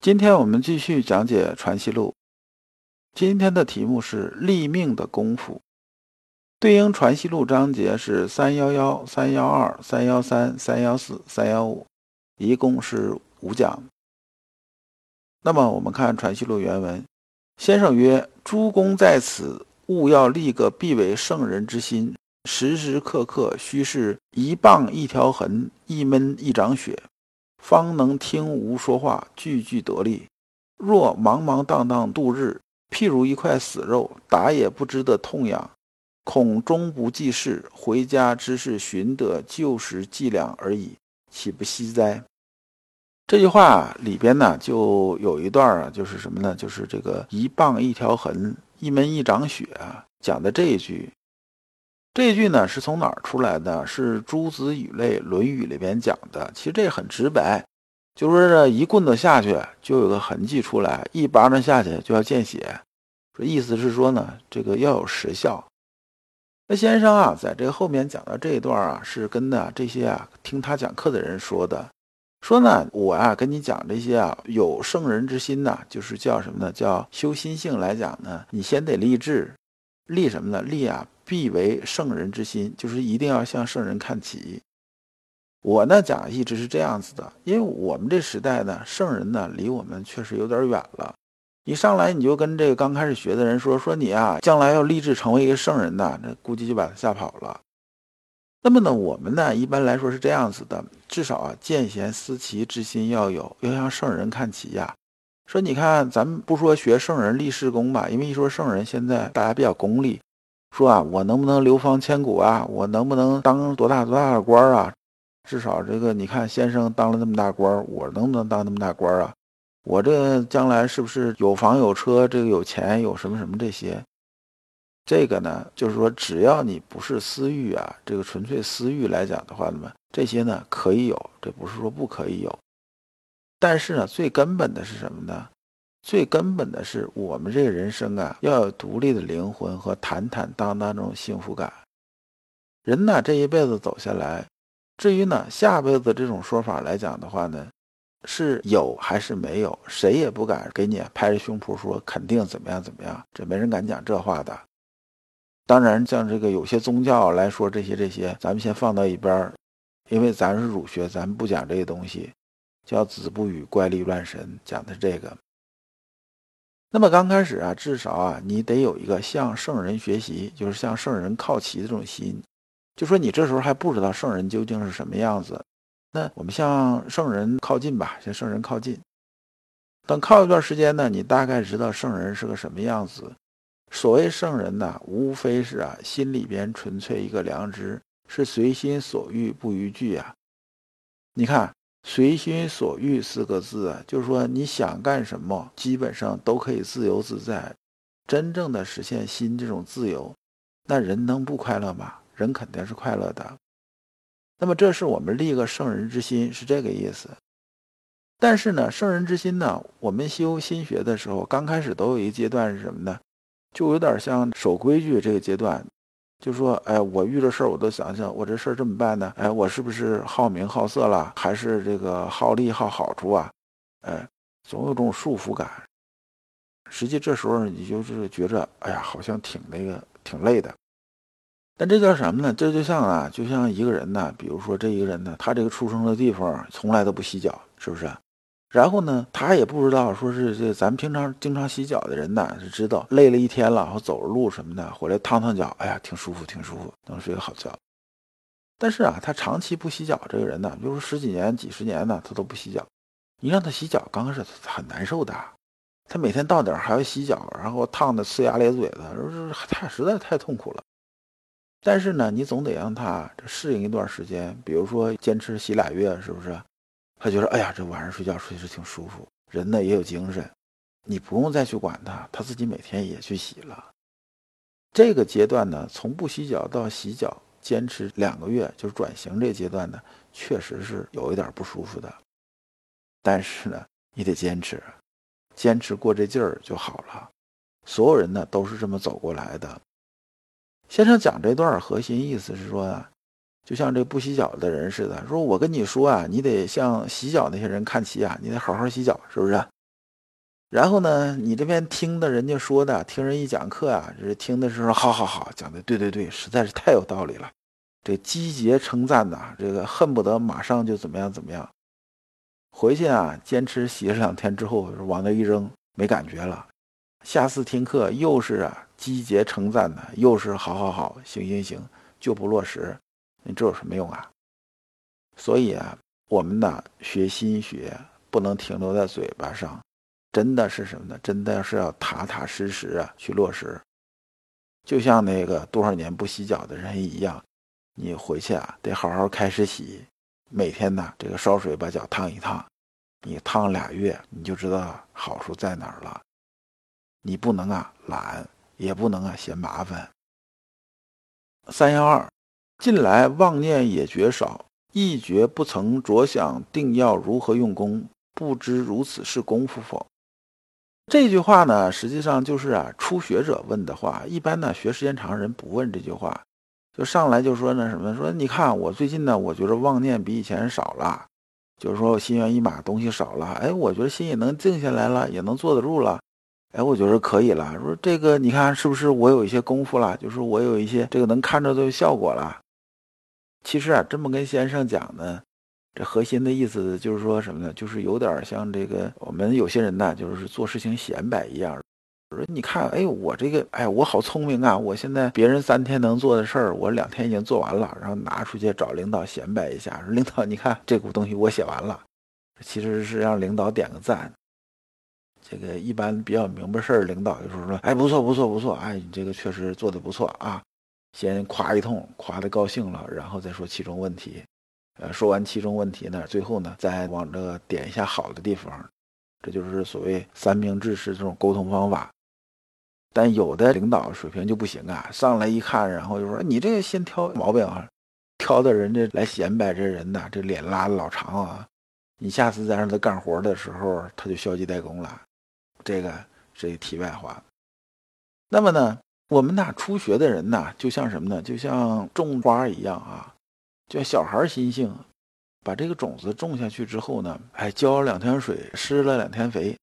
今天我们继续讲解《传习录》，今天的题目是立命的功夫，对应《传习录》章节是三幺幺、三幺二、三幺三、三幺四、三幺五，一共是五讲。那么我们看《传习录》原文，先生曰：“诸公在此，务要立个必为圣人之心，时时刻刻须是一棒一条痕，一闷一掌血。”方能听吾说话，句句得力。若茫茫荡荡度日，譬如一块死肉，打也不知的痛痒，恐终不济事，回家之事寻得旧时伎俩而已，岂不惜哉？这句话里边呢，就有一段啊，就是什么呢？就是这个一棒一条痕，一门一掌血啊，讲的这一句。这句呢是从哪儿出来的？是《诸子语类》《论语》里边讲的。其实这很直白，就说一棍子下去就有个痕迹出来，一巴掌下去就要见血。说意思是说呢，这个要有实效。那先生啊，在这个后面讲到这一段啊，是跟呢这些啊听他讲课的人说的。说呢，我啊跟你讲这些啊，有圣人之心呐，就是叫什么呢？叫修心性来讲呢，你先得立志，立什么呢？立啊。必为圣人之心，就是一定要向圣人看齐。我呢讲一直是这样子的，因为我们这时代呢，圣人呢离我们确实有点远了。一上来你就跟这个刚开始学的人说说你啊，将来要立志成为一个圣人呐，那估计就把他吓跑了。那么呢，我们呢一般来说是这样子的，至少啊见贤思齐之心要有，要向圣人看齐呀。说你看，咱们不说学圣人立世功吧，因为一说圣人，现在大家比较功利。说啊，我能不能流芳千古啊？我能不能当多大多大的官啊？至少这个，你看先生当了那么大官，我能不能当那么大官啊？我这将来是不是有房有车，这个有钱有什么什么这些？这个呢，就是说，只要你不是私欲啊，这个纯粹私欲来讲的话，那么这些呢可以有，这不是说不可以有。但是呢，最根本的是什么呢？最根本的是，我们这个人生啊，要有独立的灵魂和坦坦荡荡这种幸福感。人呢，这一辈子走下来，至于呢下辈子这种说法来讲的话呢，是有还是没有，谁也不敢给你拍着胸脯说肯定怎么样怎么样，这没人敢讲这话的。当然，像这个有些宗教来说这些这些，咱们先放到一边儿，因为咱是儒学，咱们不讲这些东西，叫子不语怪力乱神，讲的是这个。那么刚开始啊，至少啊，你得有一个向圣人学习，就是向圣人靠齐的这种心。就说你这时候还不知道圣人究竟是什么样子，那我们向圣人靠近吧，向圣人靠近。等靠一段时间呢，你大概知道圣人是个什么样子。所谓圣人呢，无非是啊，心里边纯粹一个良知，是随心所欲不逾矩啊。你看。随心所欲四个字啊，就是说你想干什么，基本上都可以自由自在，真正的实现心这种自由，那人能不快乐吗？人肯定是快乐的。那么这是我们立个圣人之心，是这个意思。但是呢，圣人之心呢，我们修心学的时候，刚开始都有一阶段是什么呢？就有点像守规矩这个阶段。就说，哎，我遇着事儿，我都想想，我这事儿这么办呢？哎，我是不是好名好色了，还是这个好利好好处啊？哎，总有种束缚感。实际这时候你就是觉着，哎呀，好像挺那个，挺累的。但这叫什么呢？这就像啊，就像一个人呢，比如说这一个人呢，他这个出生的地方从来都不洗脚，是不是？然后呢，他也不知道，说是这咱们平常经常洗脚的人呢，是知道累了一天了，然后走着路什么的，回来烫烫脚，哎呀，挺舒服，挺舒服，能睡个好觉。但是啊，他长期不洗脚，这个人呢，比如说十几年、几十年呢，他都不洗脚。你让他洗脚，刚开始他很难受的，他每天到点还要洗脚，然后烫的呲牙咧嘴的，说太实在太痛苦了。但是呢，你总得让他适应一段时间，比如说坚持洗俩月，是不是？他觉得哎呀，这晚上睡觉确实挺舒服，人呢也有精神，你不用再去管他，他自己每天也去洗了。这个阶段呢，从不洗脚到洗脚，坚持两个月，就是转型这阶段呢，确实是有一点不舒服的。但是呢，你得坚持，坚持过这劲儿就好了。所有人呢都是这么走过来的。先生讲这段核心意思是说啊，就像这不洗脚的人似的，说我跟你说啊，你得向洗脚那些人看齐啊，你得好好洗脚，是不是？然后呢，你这边听的人家说的，听人一讲课啊，这听的时候，好好好，讲的对对对，实在是太有道理了。这积极称赞呐，这个恨不得马上就怎么样怎么样。回去啊，坚持洗了两天之后，往那一扔，没感觉了。下次听课又是啊，击节称赞的，又是好好好，行行行，就不落实，你这有什么用啊？所以啊，我们呢学心学，不能停留在嘴巴上。真的是什么呢？真的是要踏踏实实啊去落实，就像那个多少年不洗脚的人一样，你回去啊得好好开始洗，每天呢这个烧水把脚烫一烫，你烫俩月你就知道好处在哪儿了。你不能啊懒，也不能啊嫌麻烦。三幺二，近来妄念也绝少，一觉不曾着想定要如何用功，不知如此是功夫否？这句话呢，实际上就是啊，初学者问的话。一般呢，学时间长人不问这句话，就上来就说那什么，说你看我最近呢，我觉得妄念比以前少了，就是说我心猿意马东西少了，哎，我觉得心也能静下来了，也能坐得住了，哎，我觉得可以了。说这个你看是不是我有一些功夫了？就是我有一些这个能看着都有效果了。其实啊，这么跟先生讲呢。这核心的意思就是说什么呢？就是有点像这个我们有些人呢，就是做事情显摆一样。说你看，哎，我这个，哎，我好聪明啊！我现在别人三天能做的事儿，我两天已经做完了，然后拿出去找领导显摆一下，领导，你看这股东西我写完了。其实是让领导点个赞。这个一般比较明白事儿，领导就说说，哎，不错不错不错，哎，你这个确实做的不错啊。先夸一通，夸的高兴了，然后再说其中问题。呃，说完其中问题呢，最后呢，再往这点一下好的地方，这就是所谓三明治式这种沟通方法。但有的领导水平就不行啊，上来一看，然后就说你这个先挑毛病啊，挑的人家来显摆这人呐，这脸拉的老长啊，你下次再让他干活的时候，他就消极怠工了。这个是题外话。那么呢，我们那初学的人呐，就像什么呢？就像种花一样啊。就小孩心性，把这个种子种下去之后呢，哎，浇了两天水，施了两天肥，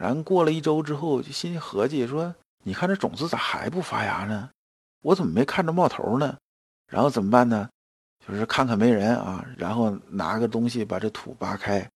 然后过了一周之后，就心里合计说：“你看这种子咋还不发芽呢？我怎么没看着冒头呢？”然后怎么办呢？就是看看没人啊，然后拿个东西把这土扒开，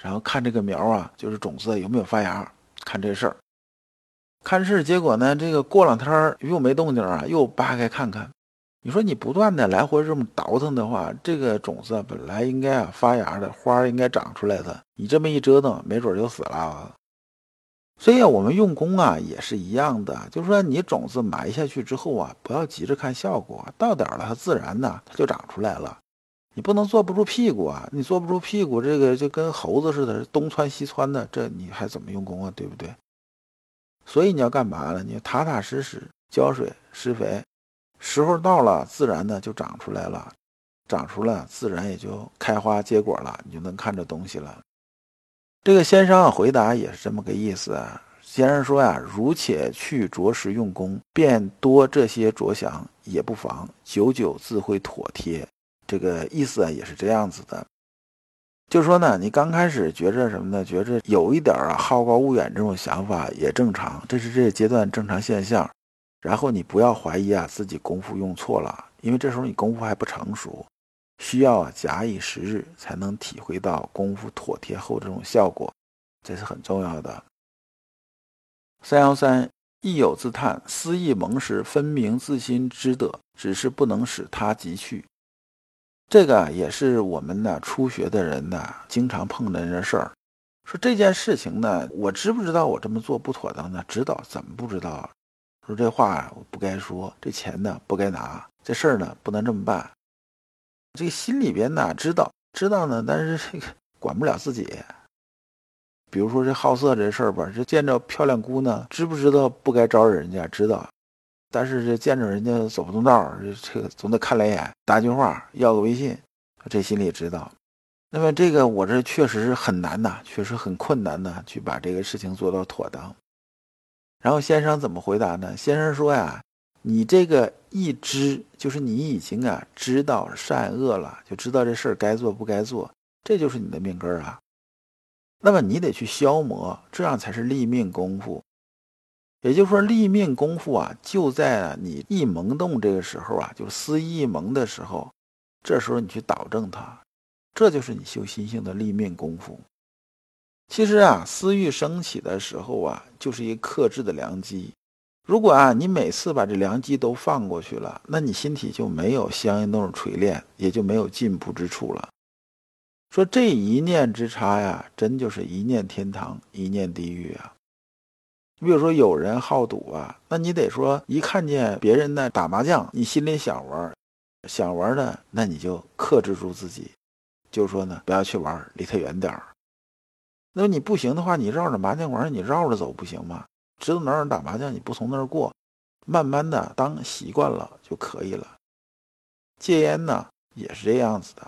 然后看这个苗啊，就是种子有没有发芽，看这事儿。看事结果呢，这个过两天又没动静啊，又扒开看看。你说你不断的来回这么倒腾的话，这个种子本来应该啊发芽的，花应该长出来的，你这么一折腾，没准就死了。所以啊，我们用功啊也是一样的，就是说你种子埋下去之后啊，不要急着看效果，到点了它自然呢它就长出来了。你不能坐不住屁股啊，你坐不住屁股，这个就跟猴子似的，东窜西窜的，这你还怎么用功啊？对不对？所以你要干嘛呢？你踏踏实实浇水施肥。时候到了，自然的就长出来了，长出来自然也就开花结果了，你就能看着东西了。这个先生回答也是这么个意思啊。先生说呀：“如且去着实用功，便多这些着想也不妨，久久自会妥帖。”这个意思啊也是这样子的，就说呢，你刚开始觉着什么呢？觉着有一点啊好高骛远这种想法也正常，这是这个阶段正常现象。然后你不要怀疑啊，自己功夫用错了，因为这时候你功夫还不成熟，需要啊假以时日才能体会到功夫妥帖后这种效果，这是很重要的。三幺三亦有自叹，思意蒙时，分明自心知得，只是不能使他即去。这个也是我们呢初学的人呢经常碰的那事儿。说这件事情呢，我知不知道我这么做不妥当呢？知道，怎么不知道？说这话我不该说，这钱呢不该拿，这事儿呢不能这么办。这个心里边呢知道知道呢，但是这个管不了自己。比如说这好色这事儿吧，这见着漂亮姑娘，知不知道不该招惹人家？知道，但是这见着人家走不动道儿，这总得看两眼，打句话，要个微信，这心里知道。那么这个我这确实是很难呐，确实很困难呐，去把这个事情做到妥当。然后先生怎么回答呢？先生说呀，你这个一知，就是你已经啊知道善恶了，就知道这事儿该做不该做，这就是你的命根儿啊。那么你得去消磨，这样才是立命功夫。也就是说，立命功夫啊，就在你一萌动这个时候啊，就是思一萌的时候，这时候你去导正它，这就是你修心性的立命功夫。其实啊，私欲升起的时候啊，就是一个克制的良机。如果啊，你每次把这良机都放过去了，那你心体就没有相应那种锤炼，也就没有进步之处了。说这一念之差呀，真就是一念天堂，一念地狱啊！你比如说有人好赌啊，那你得说一看见别人呢打麻将，你心里想玩，想玩呢，那你就克制住自己，就说呢，不要去玩，离他远点儿。那你不行的话，你绕着麻将馆，你绕着走不行吗？知道哪儿打麻将，你不从那儿过，慢慢的当习惯了就可以了。戒烟呢，也是这样子的。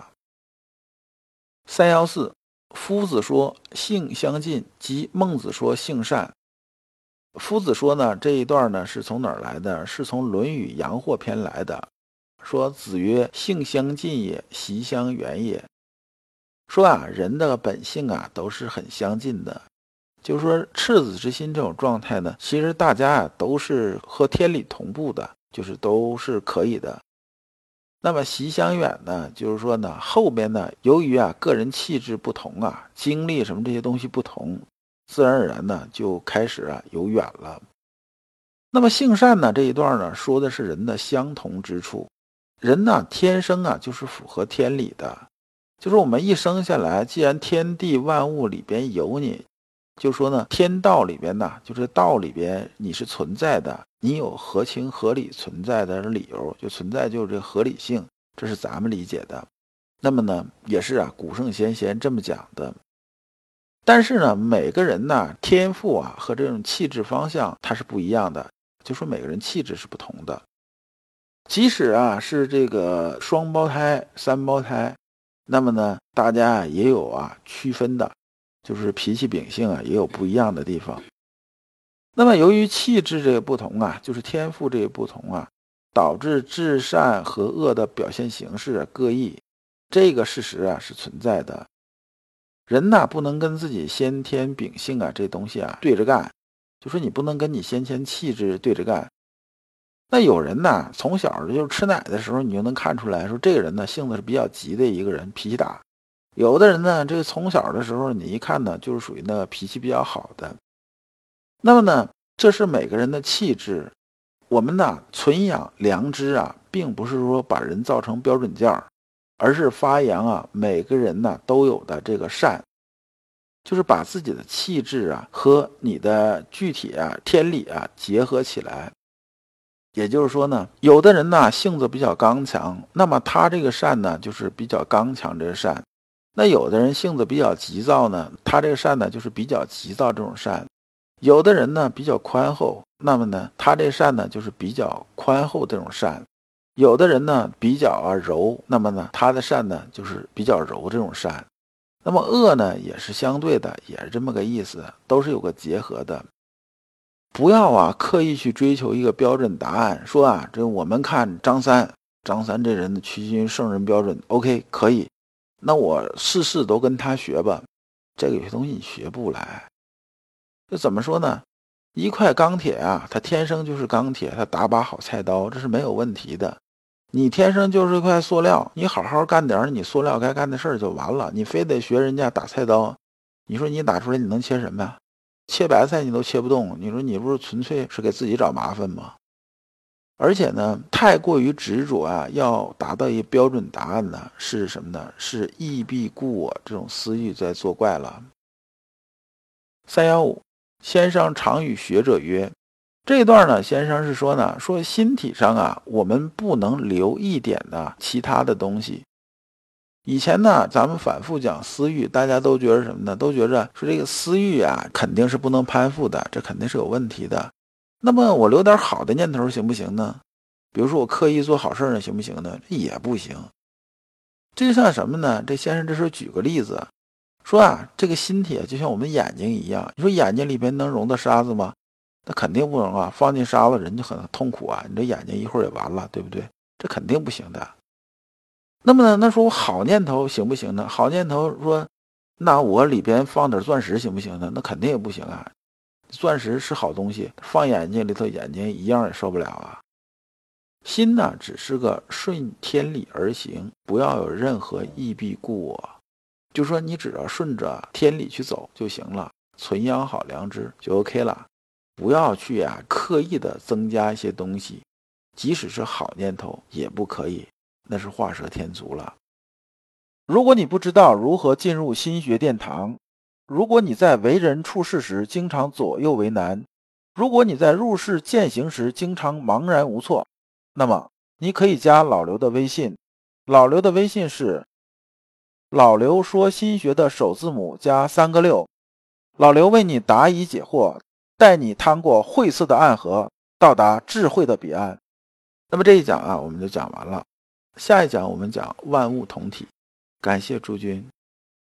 三幺四，夫子说性相近，即孟子说性善。夫子说呢，这一段呢是从哪儿来的？是从《论语阳货篇》来的。说子曰：“性相近也，习相远也。”说啊，人的本性啊都是很相近的，就是说赤子之心这种状态呢，其实大家啊都是和天理同步的，就是都是可以的。那么习相远呢，就是说呢后边呢，由于啊个人气质不同啊，经历什么这些东西不同，自然而然呢就开始啊有远了。那么性善呢这一段呢说的是人的相同之处，人呢天生啊就是符合天理的。就是我们一生下来，既然天地万物里边有你，就说呢，天道里边呢，就是道里边你是存在的，你有合情合理存在的理由，就存在就是这合理性，这是咱们理解的。那么呢，也是啊，古圣先贤这么讲的。但是呢，每个人呢，天赋啊和这种气质方向它是不一样的，就说每个人气质是不同的。即使啊是这个双胞胎、三胞胎。那么呢，大家也有啊区分的，就是脾气秉性啊也有不一样的地方。那么由于气质这个不同啊，就是天赋这个不同啊，导致至善和恶的表现形式各异，这个事实啊是存在的。人呐不能跟自己先天秉性啊这东西啊对着干，就说你不能跟你先天气质对着干。那有人呢，从小就吃奶的时候，你就能看出来说，这个人呢性子是比较急的一个人，脾气大。有的人呢，这个从小的时候，你一看呢，就是属于那脾气比较好的。那么呢，这是每个人的气质。我们呢，存养良知啊，并不是说把人造成标准件儿，而是发扬啊，每个人呢都有的这个善，就是把自己的气质啊和你的具体啊天理啊结合起来。也就是说呢，有的人呢性子比较刚强，那么他这个善呢就是比较刚强这个善；那有的人性子比较急躁呢，他这个善呢就是比较急躁这种善；有的人呢比较宽厚，那么呢他这善呢就是比较宽厚这种善；有的人呢比较啊柔，那么呢他的善呢就是比较柔这种善。那么恶呢也是相对的，也是这么个意思，都是有个结合的。不要啊，刻意去追求一个标准答案。说啊，这我们看张三，张三这人的趋近于圣人标准，OK，可以。那我事事都跟他学吧，这个有些东西你学不来。这怎么说呢？一块钢铁啊，它天生就是钢铁，它打把好菜刀，这是没有问题的。你天生就是块塑料，你好好干点你塑料该干的事儿就完了。你非得学人家打菜刀，你说你打出来你能切什么？切白菜你都切不动，你说你不是纯粹是给自己找麻烦吗？而且呢，太过于执着啊，要达到一个标准答案呢，是什么呢？是异必故我这种私欲在作怪了。三幺五，先生常与学者曰：“这段呢，先生是说呢，说心体上啊，我们不能留一点的其他的东西。以前呢，咱们反复讲私欲，大家都觉得什么呢？都觉着说这个私欲啊，肯定是不能攀附的，这肯定是有问题的。那么我留点好的念头行不行呢？比如说我刻意做好事呢，行不行呢？也不行。这就像什么呢？这先生这时候举个例子，说啊，这个心体就像我们眼睛一样，你说眼睛里边能容得沙子吗？那肯定不能啊！放进沙子，人就很痛苦啊！你这眼睛一会儿也完了，对不对？这肯定不行的。那么呢？那说我好念头行不行呢？好念头说，那我里边放点钻石行不行呢？那肯定也不行啊！钻石是好东西，放眼睛里头，眼睛一样也受不了啊。心呢，只是个顺天理而行，不要有任何意必故我。就说你只要顺着天理去走就行了，存养好良知就 OK 了。不要去啊，刻意的增加一些东西，即使是好念头也不可以。那是画蛇添足了。如果你不知道如何进入心学殿堂，如果你在为人处事时经常左右为难，如果你在入世践行时经常茫然无措，那么你可以加老刘的微信。老刘的微信是“老刘说心学”的首字母加三个六。老刘为你答疑解惑，带你趟过晦涩的暗河，到达智慧的彼岸。那么这一讲啊，我们就讲完了。下一讲我们讲万物同体，感谢诸君。